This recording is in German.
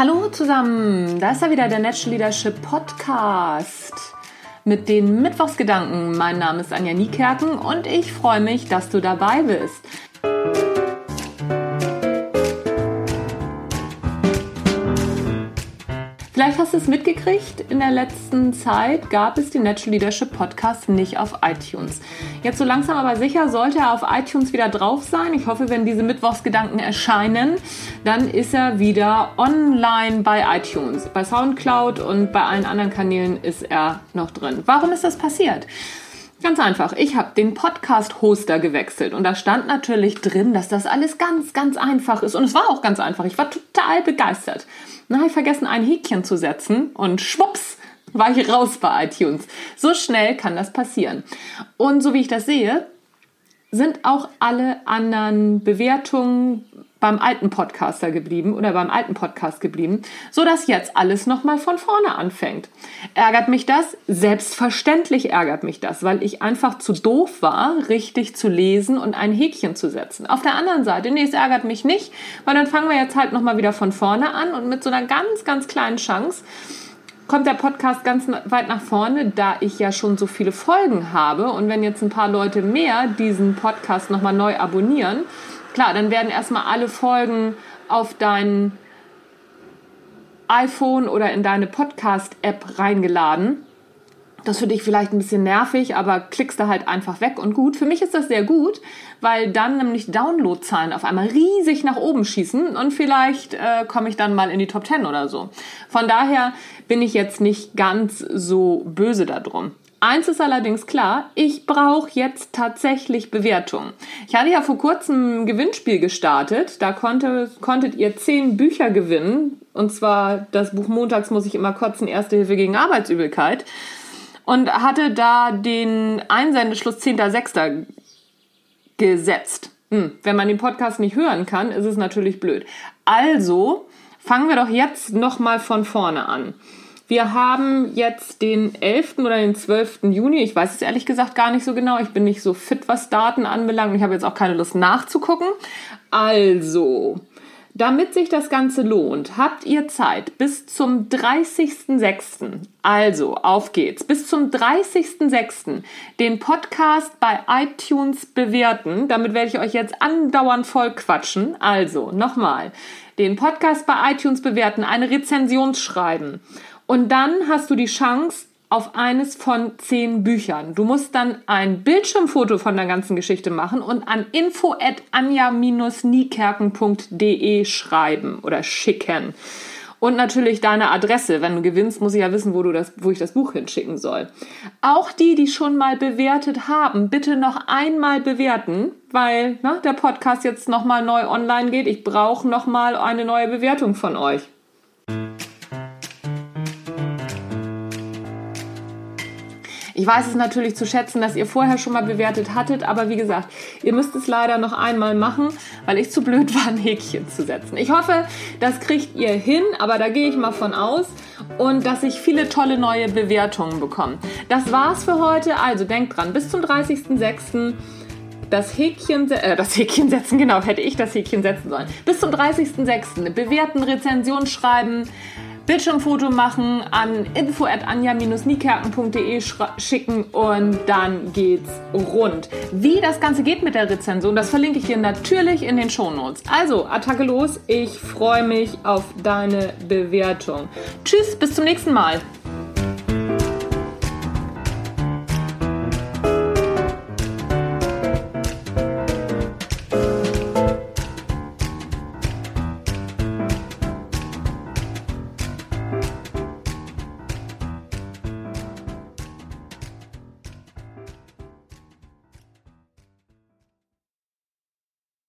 Hallo zusammen, da ist er wieder der Natural Leadership Podcast mit den Mittwochsgedanken. Mein Name ist Anja Niekerken und ich freue mich, dass du dabei bist. Vielleicht hast du es mitgekriegt, in der letzten Zeit gab es den Natural Leadership Podcast nicht auf iTunes. Jetzt so langsam aber sicher sollte er auf iTunes wieder drauf sein. Ich hoffe, wenn diese Mittwochsgedanken erscheinen, dann ist er wieder online bei iTunes. Bei SoundCloud und bei allen anderen Kanälen ist er noch drin. Warum ist das passiert? Ganz einfach. Ich habe den Podcast-Hoster gewechselt und da stand natürlich drin, dass das alles ganz, ganz einfach ist. Und es war auch ganz einfach. Ich war total begeistert. Dann habe ich vergessen, ein Häkchen zu setzen und schwupps war ich raus bei iTunes. So schnell kann das passieren. Und so wie ich das sehe, sind auch alle anderen Bewertungen beim alten Podcaster geblieben oder beim alten Podcast geblieben, so dass jetzt alles nochmal von vorne anfängt. Ärgert mich das? Selbstverständlich ärgert mich das, weil ich einfach zu doof war, richtig zu lesen und ein Häkchen zu setzen. Auf der anderen Seite, nee, es ärgert mich nicht, weil dann fangen wir jetzt halt nochmal wieder von vorne an und mit so einer ganz, ganz kleinen Chance kommt der Podcast ganz weit nach vorne, da ich ja schon so viele Folgen habe. Und wenn jetzt ein paar Leute mehr diesen Podcast nochmal neu abonnieren, klar, dann werden erstmal alle Folgen auf dein iPhone oder in deine Podcast-App reingeladen. Das ist für dich vielleicht ein bisschen nervig, aber klickst da halt einfach weg und gut. Für mich ist das sehr gut, weil dann nämlich Downloadzahlen auf einmal riesig nach oben schießen und vielleicht äh, komme ich dann mal in die Top 10 oder so. Von daher bin ich jetzt nicht ganz so böse darum. Eins ist allerdings klar, ich brauche jetzt tatsächlich Bewertungen. Ich hatte ja vor kurzem ein Gewinnspiel gestartet. Da konnte, konntet ihr zehn Bücher gewinnen. Und zwar das Buch Montags muss ich immer kotzen, Erste Hilfe gegen Arbeitsübelkeit und hatte da den Einsendeschluss 10.06. gesetzt. Hm, wenn man den Podcast nicht hören kann, ist es natürlich blöd. Also fangen wir doch jetzt nochmal von vorne an. Wir haben jetzt den 11. oder den 12. Juni. Ich weiß es ehrlich gesagt gar nicht so genau. Ich bin nicht so fit, was Daten anbelangt. Ich habe jetzt auch keine Lust nachzugucken. Also, damit sich das Ganze lohnt, habt ihr Zeit bis zum 30.06. Also, auf geht's. Bis zum 30.06. den Podcast bei iTunes bewerten. Damit werde ich euch jetzt andauernd voll quatschen. Also, nochmal. Den Podcast bei iTunes bewerten, eine Rezension schreiben. Und dann hast du die Chance, auf eines von zehn Büchern. Du musst dann ein Bildschirmfoto von der ganzen Geschichte machen und an info at anja-niekerken.de schreiben oder schicken. Und natürlich deine Adresse. Wenn du gewinnst, muss ich ja wissen, wo, du das, wo ich das Buch hinschicken soll. Auch die, die schon mal bewertet haben, bitte noch einmal bewerten, weil ne, der Podcast jetzt nochmal neu online geht. Ich brauche nochmal eine neue Bewertung von euch. Ich weiß es natürlich zu schätzen, dass ihr vorher schon mal bewertet hattet, aber wie gesagt, ihr müsst es leider noch einmal machen, weil ich zu blöd war, ein Häkchen zu setzen. Ich hoffe, das kriegt ihr hin, aber da gehe ich mal von aus und dass ich viele tolle neue Bewertungen bekomme. Das war's für heute. Also denkt dran, bis zum 30.06 das Häkchen, äh, das Häkchen setzen, genau, hätte ich das Häkchen setzen sollen. Bis zum 30.06. bewerten, Rezension schreiben, Bildschirmfoto machen, an info at anja-niekerken.de schicken und dann geht's rund. Wie das Ganze geht mit der Rezension, das verlinke ich dir natürlich in den Shownotes. Also, Attacke los, ich freue mich auf deine Bewertung. Tschüss, bis zum nächsten Mal.